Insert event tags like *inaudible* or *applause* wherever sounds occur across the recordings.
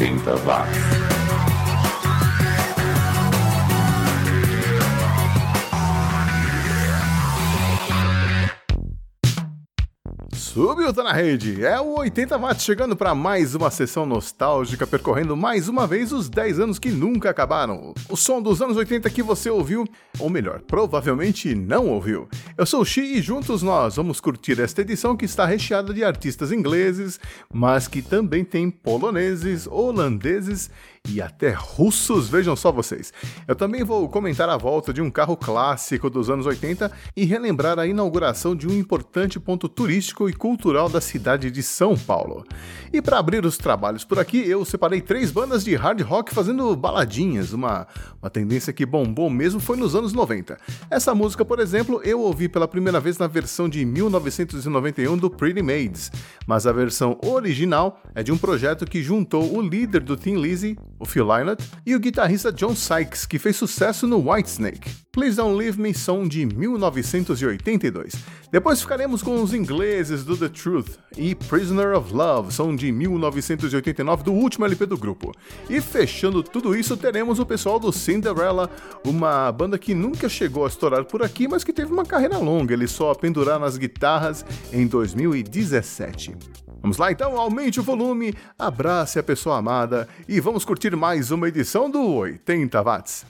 80 watts. Subiu, tá na rede. É o 80 watts chegando para mais uma sessão nostálgica, percorrendo mais uma vez os 10 anos que nunca acabaram. O som dos anos 80 que você ouviu, ou melhor, provavelmente não ouviu. Eu sou o Xi e juntos nós vamos curtir esta edição que está recheada de artistas ingleses, mas que também tem poloneses, holandeses e até russos, vejam só vocês. Eu também vou comentar a volta de um carro clássico dos anos 80 e relembrar a inauguração de um importante ponto turístico e cultural da cidade de São Paulo. E para abrir os trabalhos por aqui, eu separei três bandas de hard rock fazendo baladinhas, uma, uma tendência que bombou mesmo foi nos anos 90. Essa música, por exemplo, eu ouvi pela primeira vez na versão de 1991 do Pretty Maids, mas a versão original é de um projeto que juntou o líder do Tim Lizzy, o Phil Lynott, e o guitarrista John Sykes, que fez sucesso no Whitesnake. Please Don't Leave Me som de 1982. Depois ficaremos com os ingleses do The Truth e Prisoner of Love, som de 1989 do último LP do grupo. E fechando tudo isso, teremos o pessoal do Cinderella, uma banda que nunca chegou a estourar por aqui, mas que teve uma carreira longa, eles só penduraram nas guitarras em 2017. Vamos lá então, aumente o volume, abrace a pessoa amada e vamos curtir mais uma edição do 80 Watts.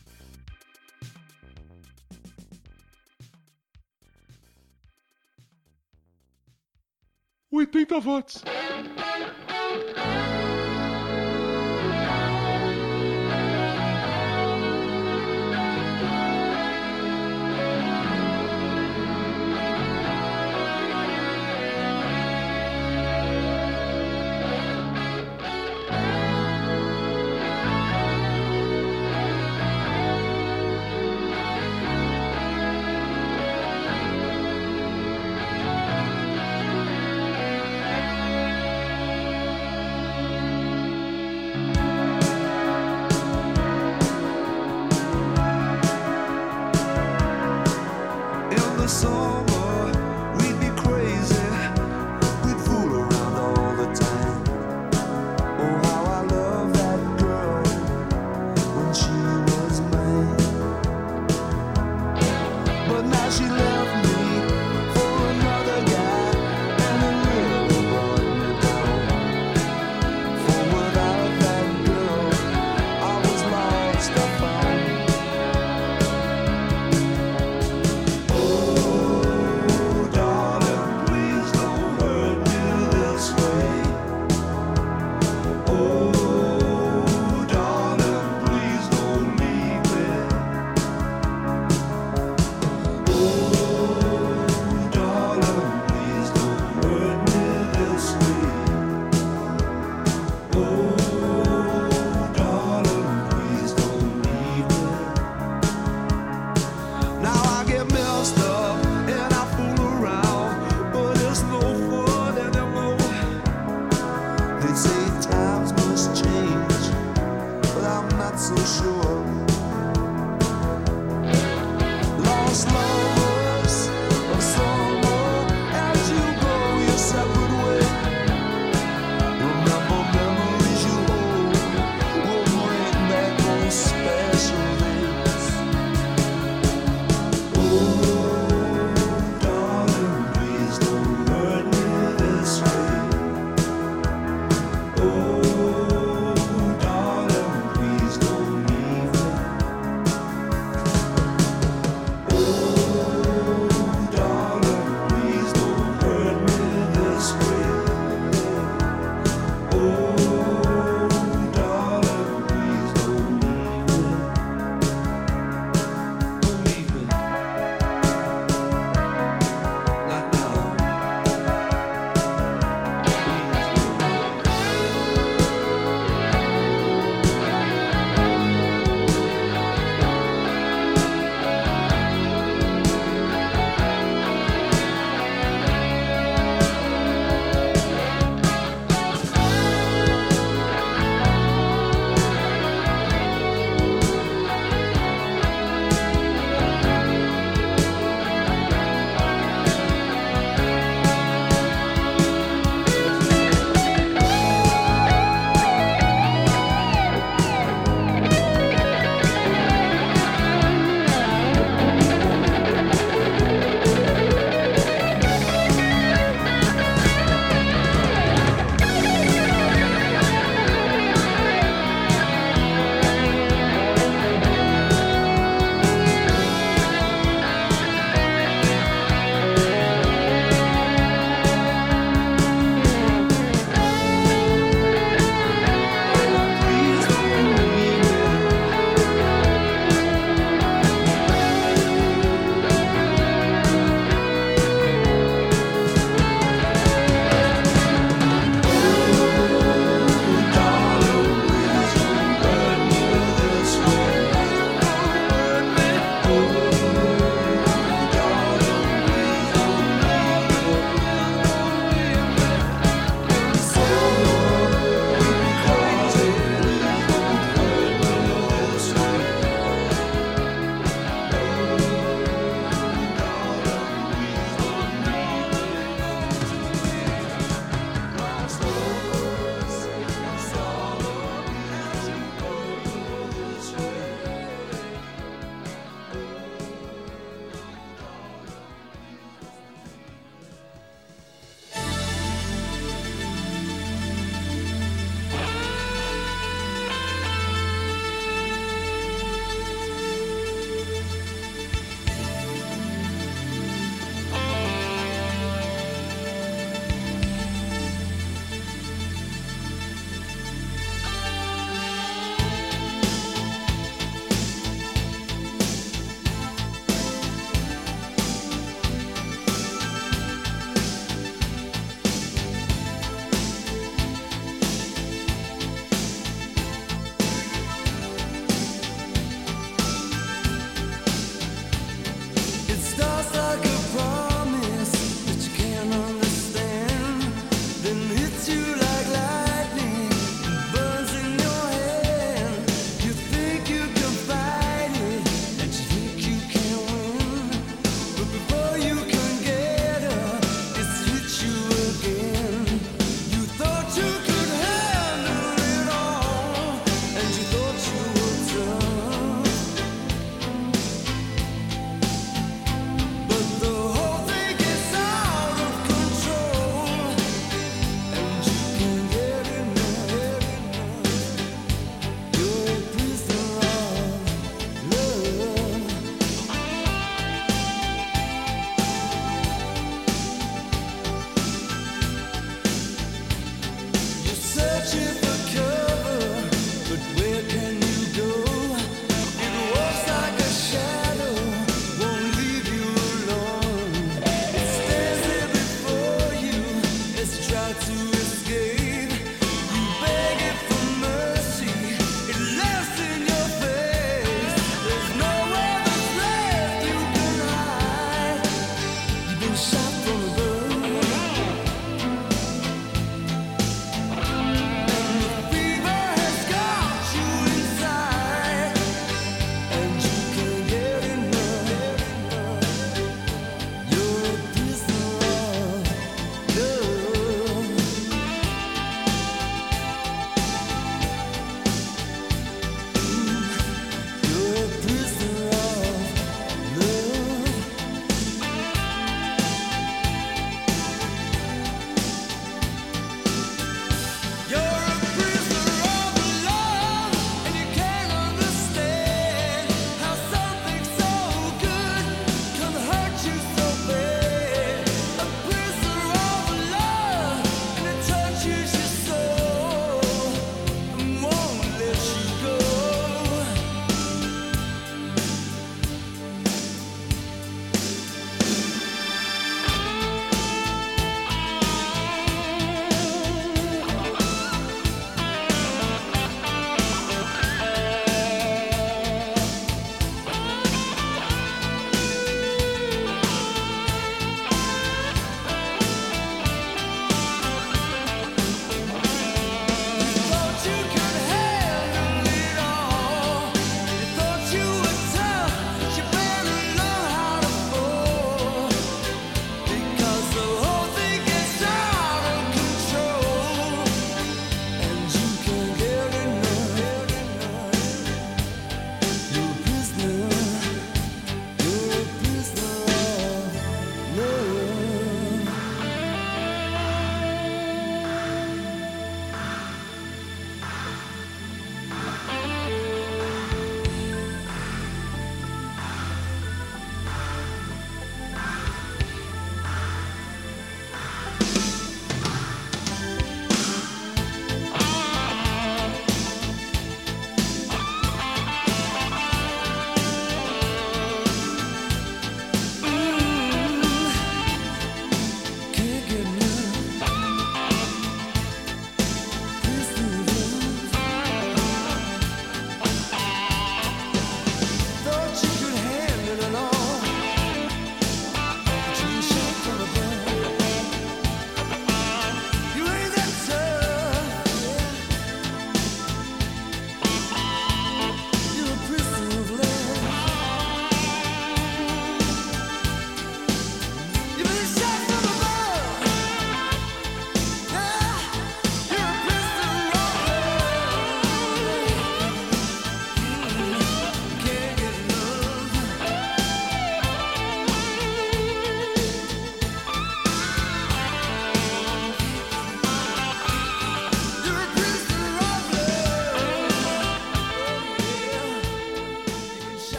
80 watts.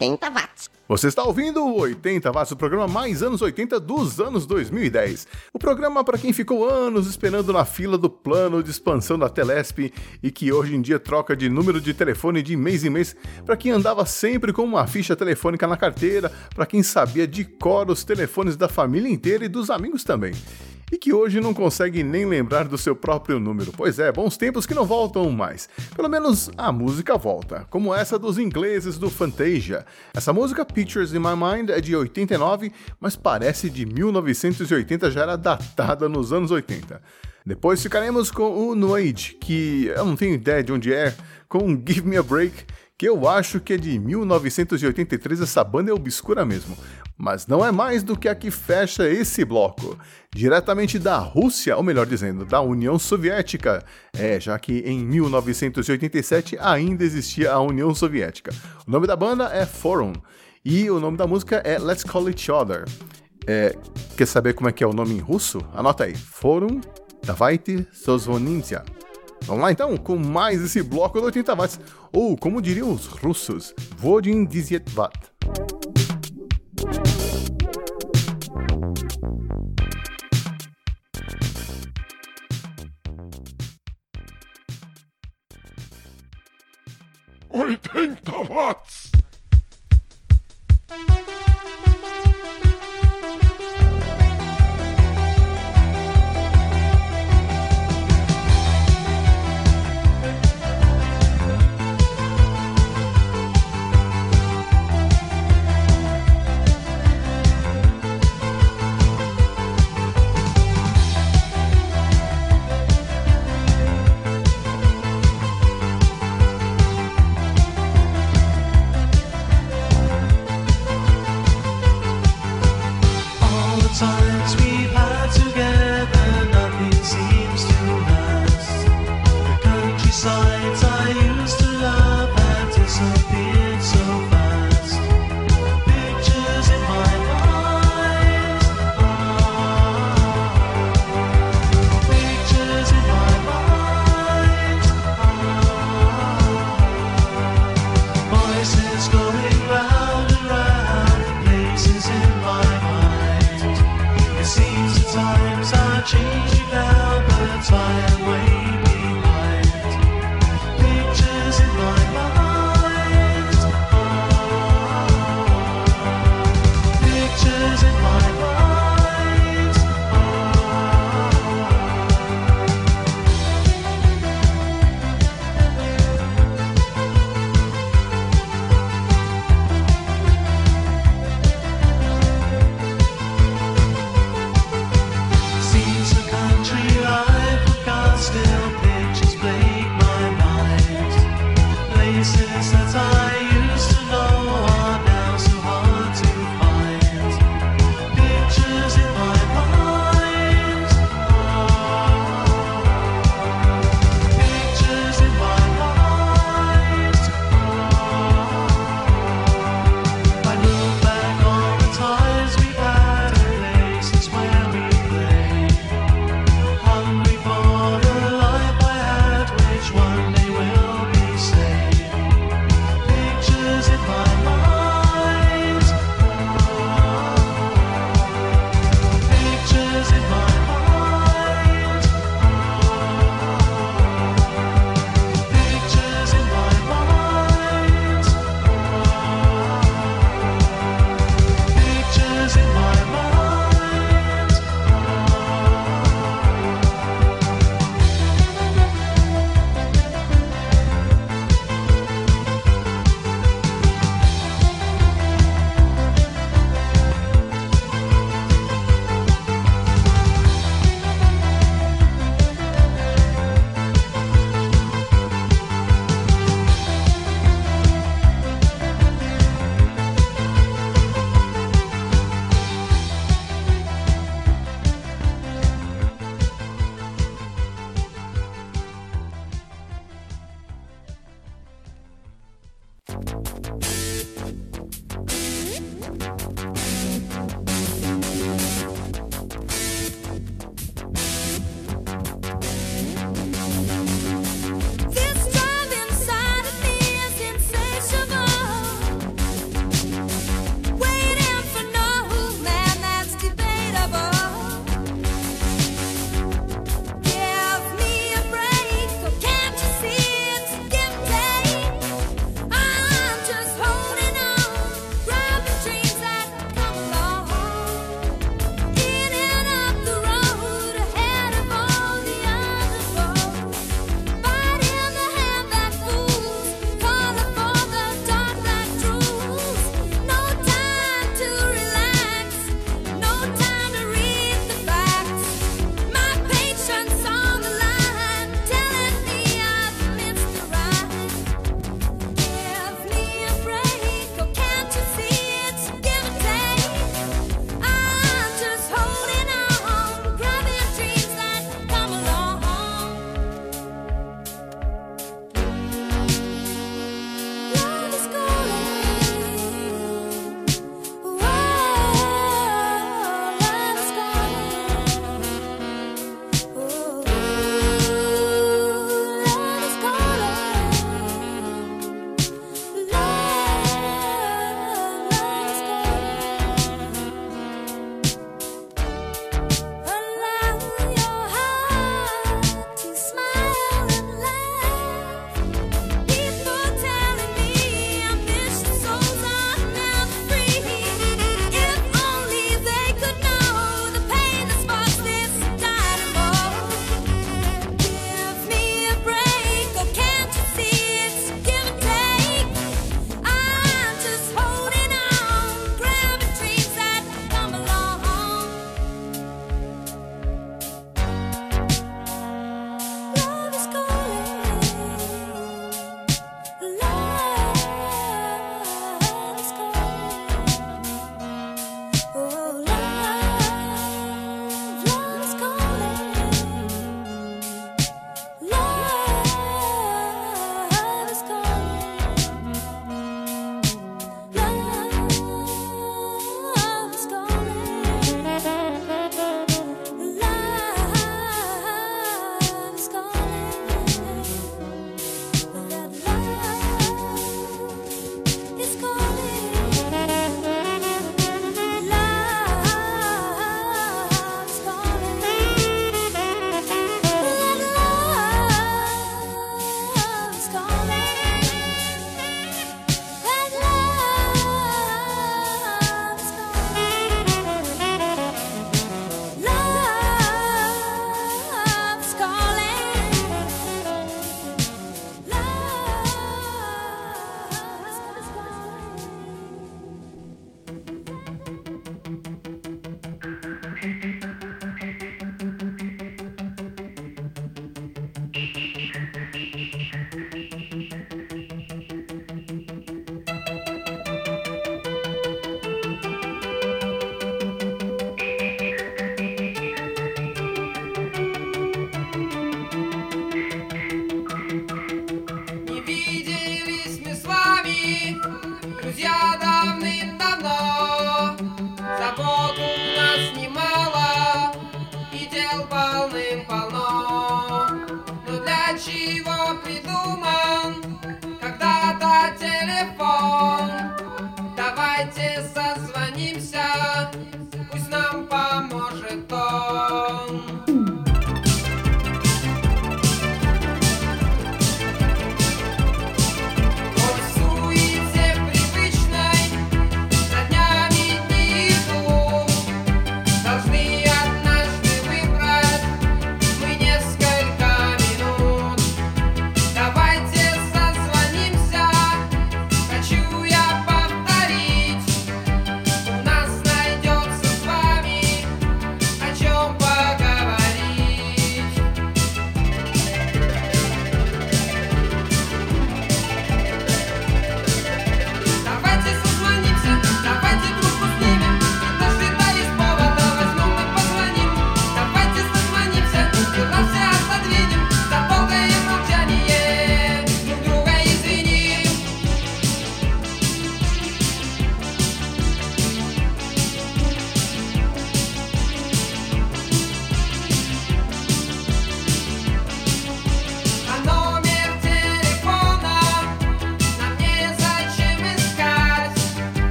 80 watts. Você está ouvindo o 80 Watts, o programa mais anos 80 dos anos 2010. O programa para quem ficou anos esperando na fila do plano de expansão da Telesp e que hoje em dia troca de número de telefone de mês em mês, para quem andava sempre com uma ficha telefônica na carteira, para quem sabia de cor os telefones da família inteira e dos amigos também e que hoje não consegue nem lembrar do seu próprio número. Pois é, bons tempos que não voltam mais. Pelo menos a música volta, como essa dos ingleses do Fantasia. Essa música, Pictures in My Mind, é de 89, mas parece de 1980, já era datada nos anos 80. Depois ficaremos com o Noide, que eu não tenho ideia de onde é, com Give Me a Break, que eu acho que é de 1983, essa banda é obscura mesmo. Mas não é mais do que a que fecha esse bloco. Diretamente da Rússia, ou melhor dizendo, da União Soviética. É, já que em 1987 ainda existia a União Soviética. O nome da banda é Forum. E o nome da música é Let's Call Each Other. É, quer saber como é que é o nome em russo? Anota aí. Forum Давайте Sozvonintia. Vamos lá então com mais esse bloco do 80 watts, ou como diriam os russos, Vodin Diziet Watt. Oitenta watts! Os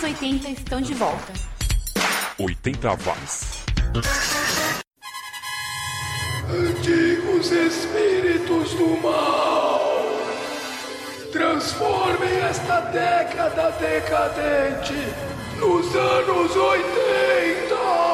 anos 80 estão de volta. 80 watts. Antigos espíritos do mal, transformem esta década decadente nos anos 80.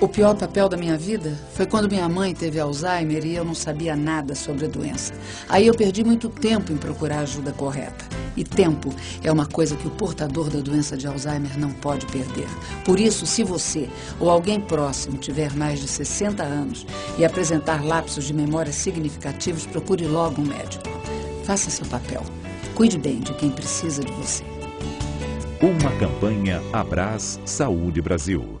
O pior papel da minha vida foi quando minha mãe teve Alzheimer e eu não sabia nada sobre a doença. Aí eu perdi muito tempo em procurar a ajuda correta. E tempo é uma coisa que o portador da doença de Alzheimer não pode perder. Por isso, se você ou alguém próximo tiver mais de 60 anos e apresentar lapsos de memória significativos, procure logo um médico. Faça seu papel. Cuide bem de quem precisa de você. Uma campanha Abraz Saúde Brasil.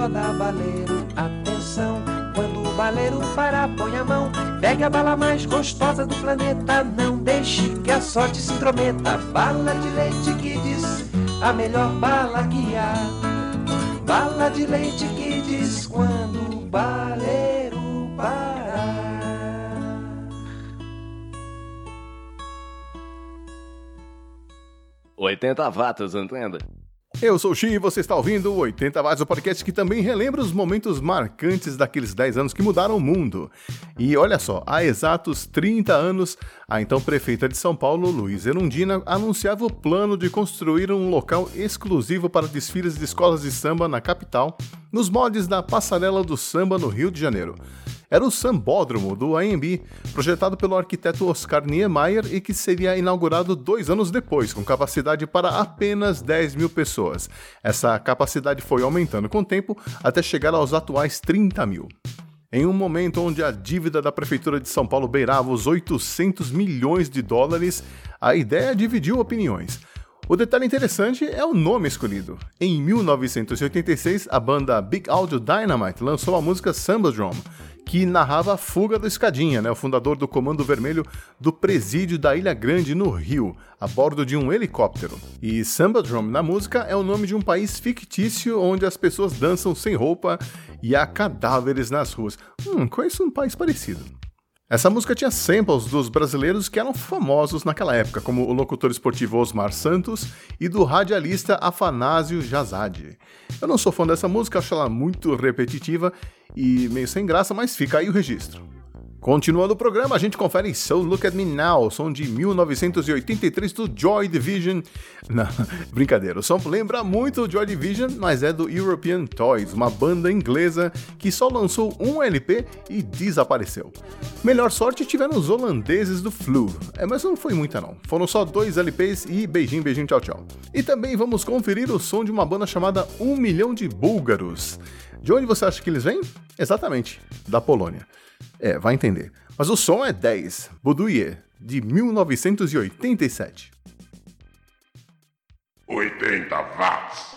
Roda baleiro, atenção. Quando o baleiro parar, põe a mão. Pegue a bala mais gostosa do planeta. Não deixe que a sorte se intrometa. Bala de leite que diz a melhor bala que há. Bala de leite que diz quando o baleiro parar. Oitenta watts, entenda? Eu sou o Xi e você está ouvindo o 80 Watts, o podcast que também relembra os momentos marcantes daqueles 10 anos que mudaram o mundo. E olha só, há exatos 30 anos, a então prefeita de São Paulo, Luiz Erundina, anunciava o plano de construir um local exclusivo para desfiles de escolas de samba na capital, nos moldes da Passarela do Samba no Rio de Janeiro era o Sambódromo do AMB, projetado pelo arquiteto Oscar Niemeyer e que seria inaugurado dois anos depois, com capacidade para apenas 10 mil pessoas. Essa capacidade foi aumentando com o tempo até chegar aos atuais 30 mil. Em um momento onde a dívida da Prefeitura de São Paulo beirava os 800 milhões de dólares, a ideia dividiu opiniões. O detalhe interessante é o nome escolhido. Em 1986, a banda Big Audio Dynamite lançou a música Samba Drum, que narrava a fuga do Escadinha, né, o fundador do Comando Vermelho do presídio da Ilha Grande, no Rio, a bordo de um helicóptero. E Samba Drum na música é o nome de um país fictício onde as pessoas dançam sem roupa e há cadáveres nas ruas. Hum, conheço um país parecido. Essa música tinha samples dos brasileiros que eram famosos naquela época, como o locutor esportivo Osmar Santos e do radialista Afanásio Jazade. Eu não sou fã dessa música, acho ela muito repetitiva e meio sem graça, mas fica aí o registro. Continuando o programa, a gente confere So Look At Me Now, som de 1983 do Joy Division. *laughs* Não, brincadeira, o som lembra muito o Joy Division, mas é do European Toys, uma banda inglesa que só lançou um LP e desapareceu. Melhor sorte tiveram os holandeses do Flu, é, mas não foi muita não, foram só dois LPs e beijinho, beijinho, tchau, tchau. E também vamos conferir o som de uma banda chamada Um Milhão de Búlgaros. De onde você acha que eles vêm? Exatamente, da Polônia. É, vai entender. Mas o som é 10, Boudoyer, de 1987. 80 watts.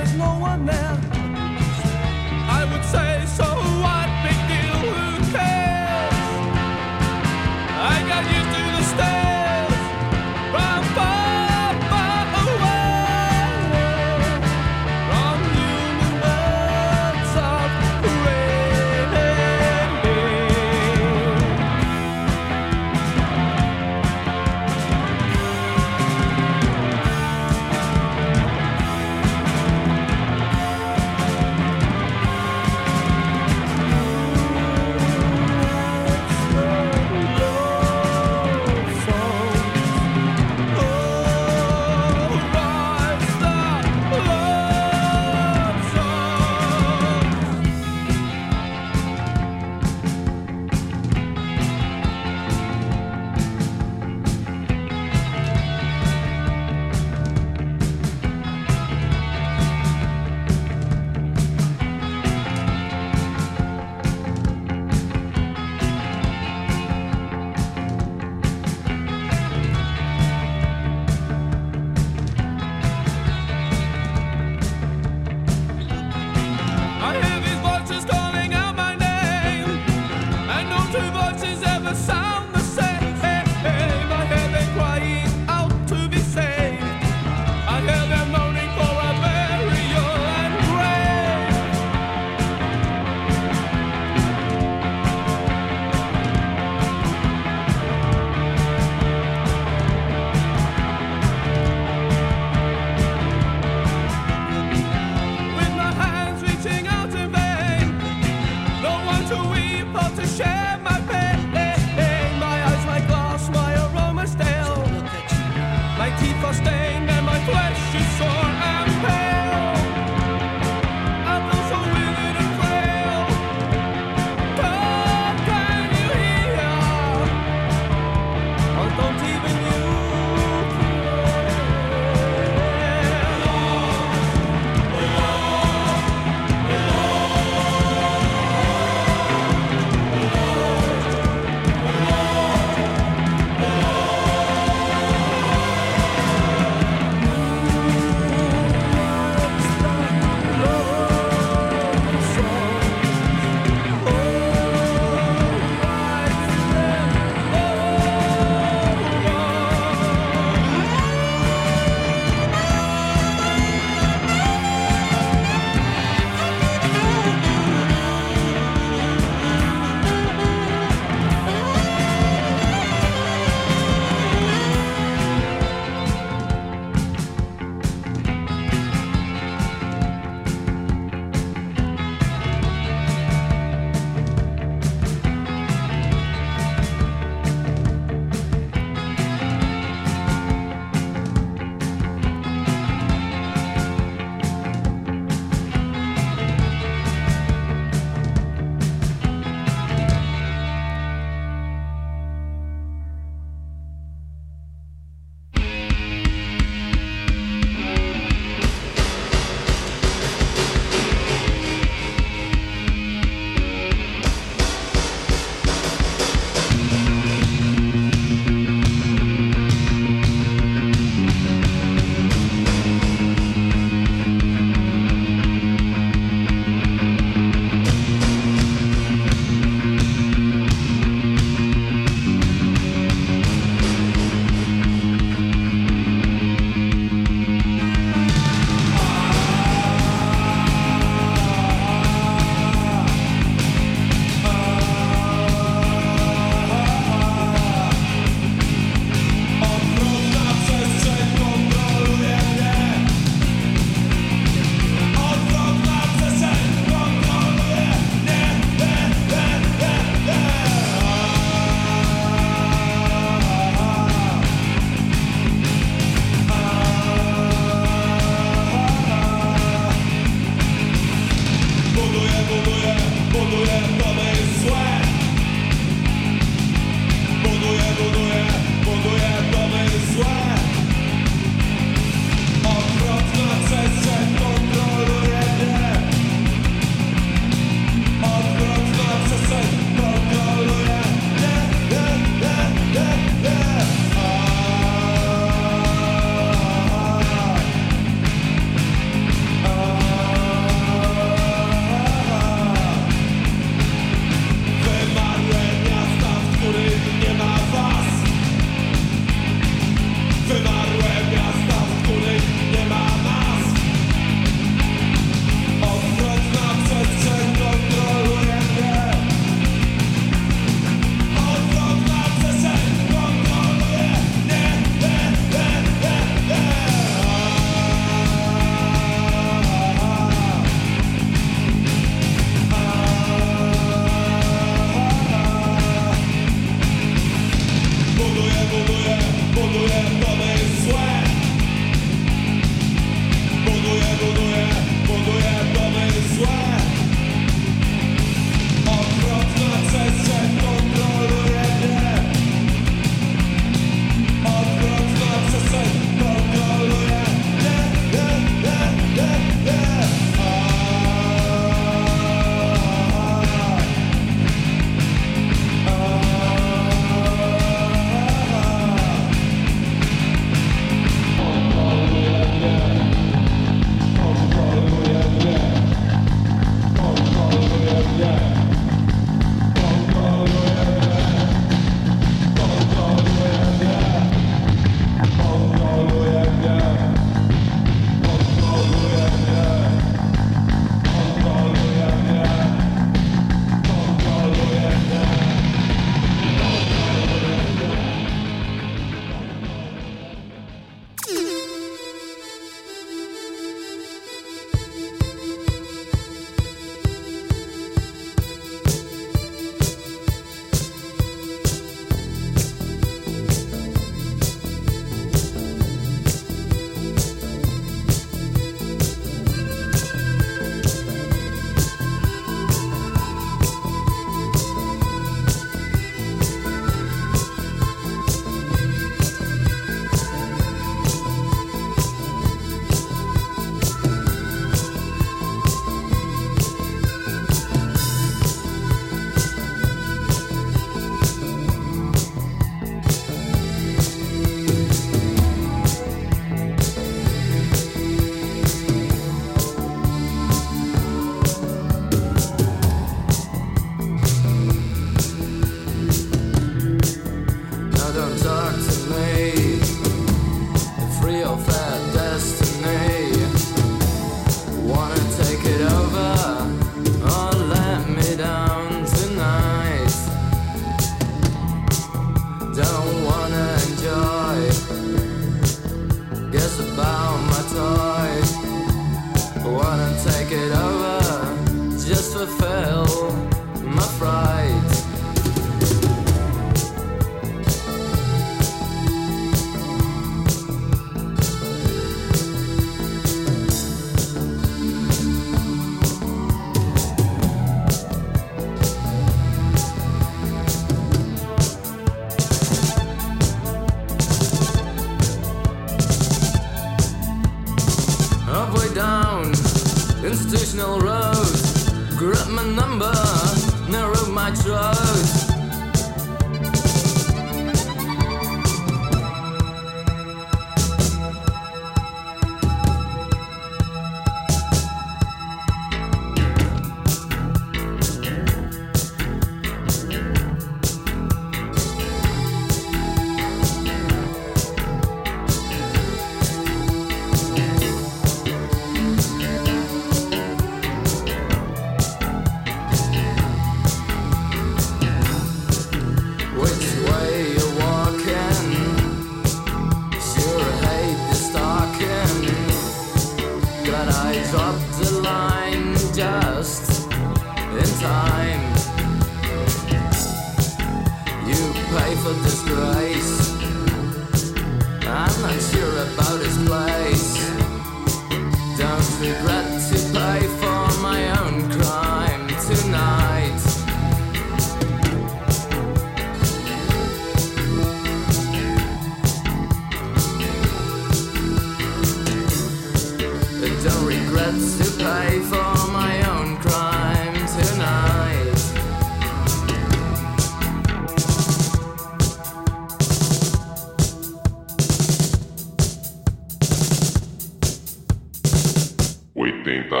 80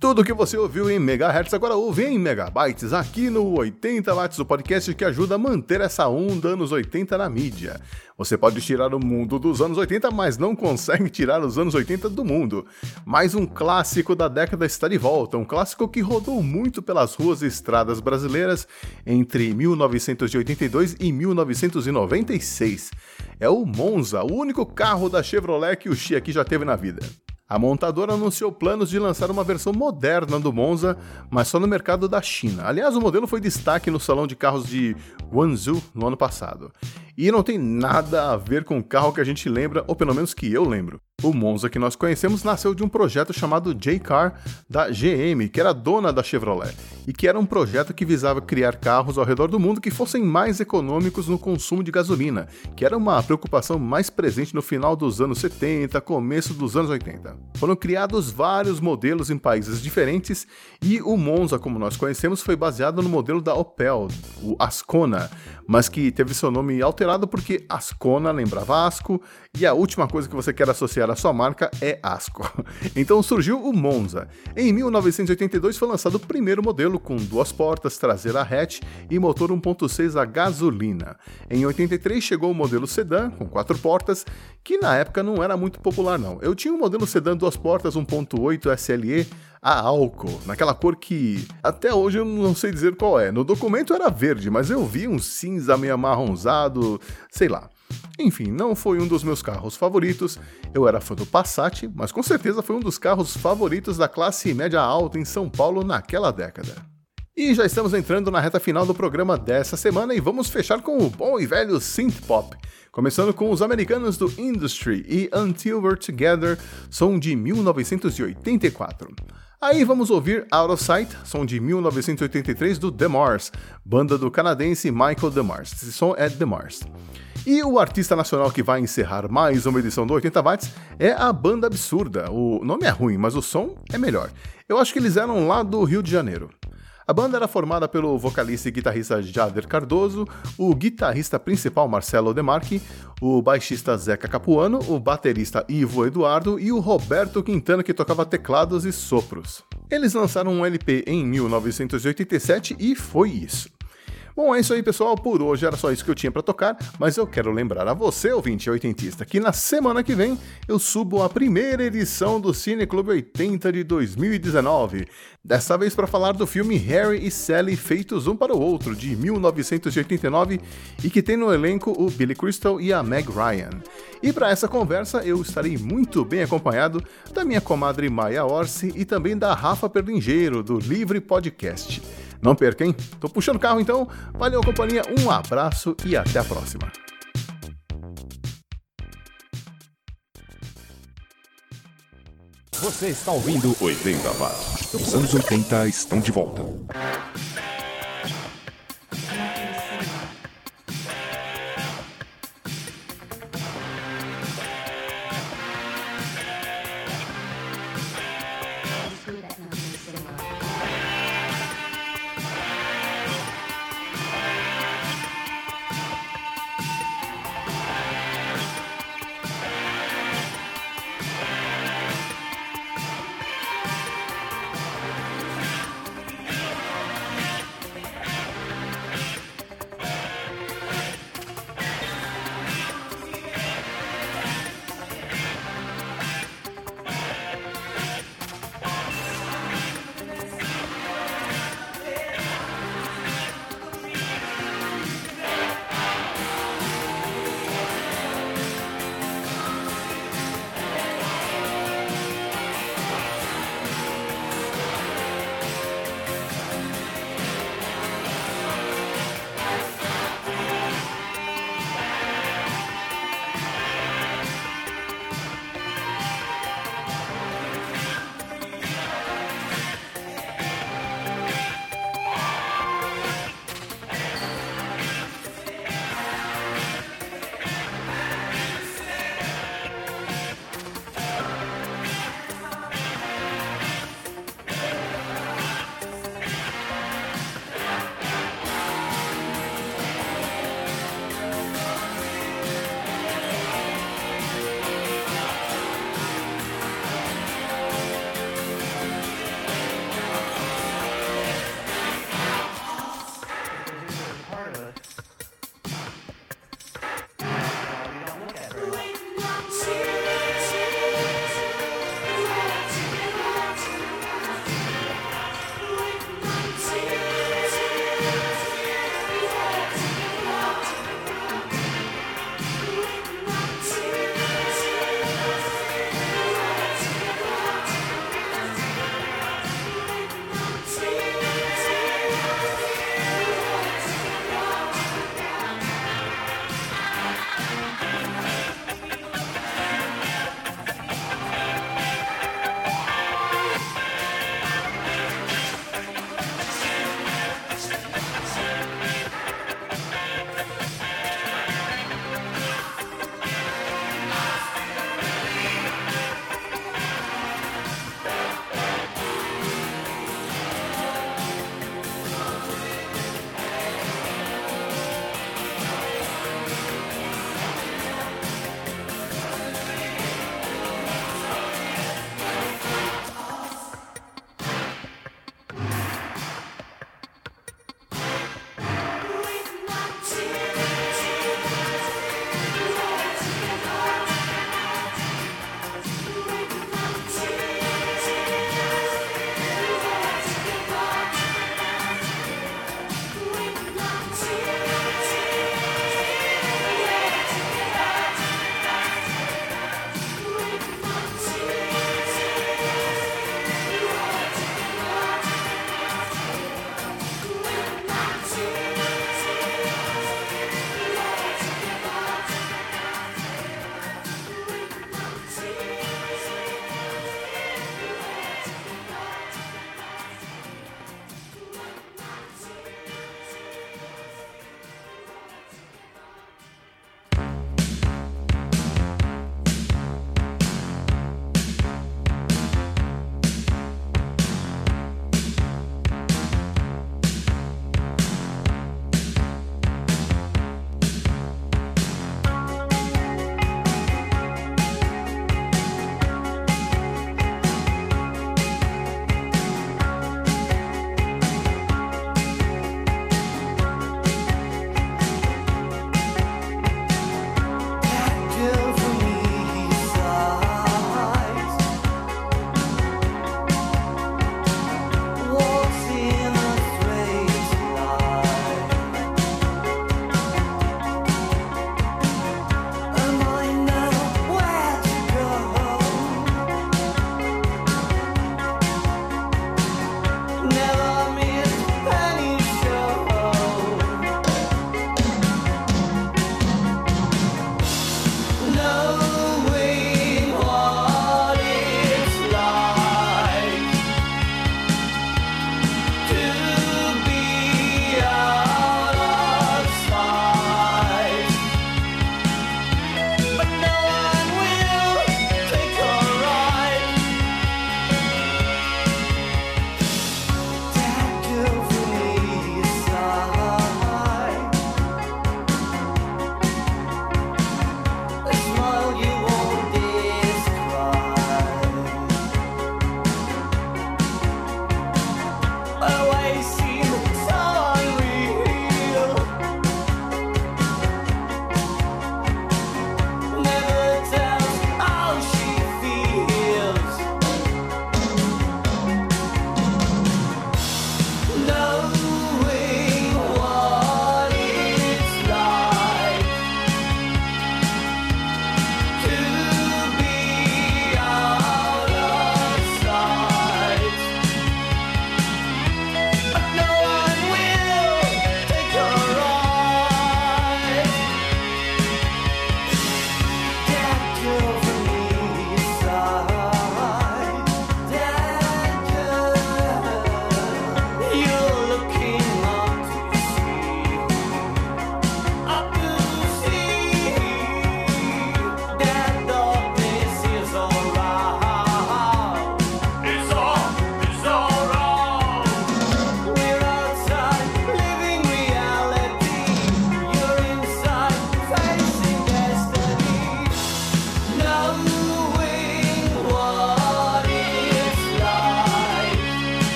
Tudo que você ouviu em megahertz agora ouve em megabytes aqui no 80 watts, o podcast que ajuda a manter essa onda anos 80 na mídia. Você pode tirar o mundo dos anos 80, mas não consegue *laughs* tirar os anos 80 do mundo. Mais um clássico da década está de volta, um clássico que rodou muito pelas ruas e estradas brasileiras entre 1982 e 1996. É o Monza, o único carro da Chevrolet que o Xi aqui já teve na vida. A montadora anunciou planos de lançar uma versão moderna do Monza, mas só no mercado da China. Aliás, o modelo foi destaque no salão de carros de Guangzhou no ano passado. E não tem nada a ver com o carro que a gente lembra, ou pelo menos que eu lembro. O Monza que nós conhecemos nasceu de um projeto chamado J-Car da GM, que era dona da Chevrolet, e que era um projeto que visava criar carros ao redor do mundo que fossem mais econômicos no consumo de gasolina, que era uma preocupação mais presente no final dos anos 70, começo dos anos 80. Foram criados vários modelos em países diferentes e o Monza, como nós conhecemos, foi baseado no modelo da Opel, o Ascona, mas que teve seu nome alterado porque Ascona lembrava Asco e a última coisa que você quer associar à sua marca é Asco. *laughs* Então surgiu o Monza. Em 1982 foi lançado o primeiro modelo com duas portas, traseira hatch e motor 1.6 a gasolina. Em 83 chegou o modelo sedã com quatro portas, que na época não era muito popular não. Eu tinha um modelo sedã duas portas 1.8 SLE a álcool, naquela cor que até hoje eu não sei dizer qual é. No documento era verde, mas eu vi um cinza meio amarronzado, sei lá. Enfim, não foi um dos meus carros favoritos. Eu era fã do Passat, mas com certeza foi um dos carros favoritos da classe média alta em São Paulo naquela década. E já estamos entrando na reta final do programa dessa semana e vamos fechar com o bom e velho synth pop. Começando com os americanos do Industry e Until We're Together, som de 1984. Aí vamos ouvir Out of Sight, som de 1983 do The Mars, banda do canadense Michael The Mars. Esse som é The Mars. E o artista nacional que vai encerrar mais uma edição do 80 Watts é a Banda Absurda. O nome é ruim, mas o som é melhor. Eu acho que eles eram lá do Rio de Janeiro. A banda era formada pelo vocalista e guitarrista Jader Cardoso, o guitarrista principal Marcelo Demarchi, o baixista Zeca Capuano, o baterista Ivo Eduardo e o Roberto Quintana que tocava teclados e sopros. Eles lançaram um LP em 1987 e foi isso. Bom, é isso aí, pessoal. Por hoje era só isso que eu tinha para tocar, mas eu quero lembrar a você, ouvinte oitentista, que na semana que vem eu subo a primeira edição do Cine Clube 80 de 2019. Dessa vez para falar do filme Harry e Sally Feitos Um para o Outro, de 1989, e que tem no elenco o Billy Crystal e a Meg Ryan. E para essa conversa eu estarei muito bem acompanhado da minha comadre Maia Orsi e também da Rafa Perlingeiro, do Livre Podcast. Não perca, hein? Tô puxando o carro então. Valeu, companhia. Um abraço e até a próxima. Você está ouvindo 80 watts. Os anos 80 estão de volta.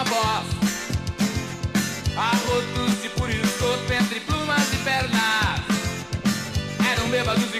uma voz. Arrotos de purificou entre plumas e pernas. Eram bêbados e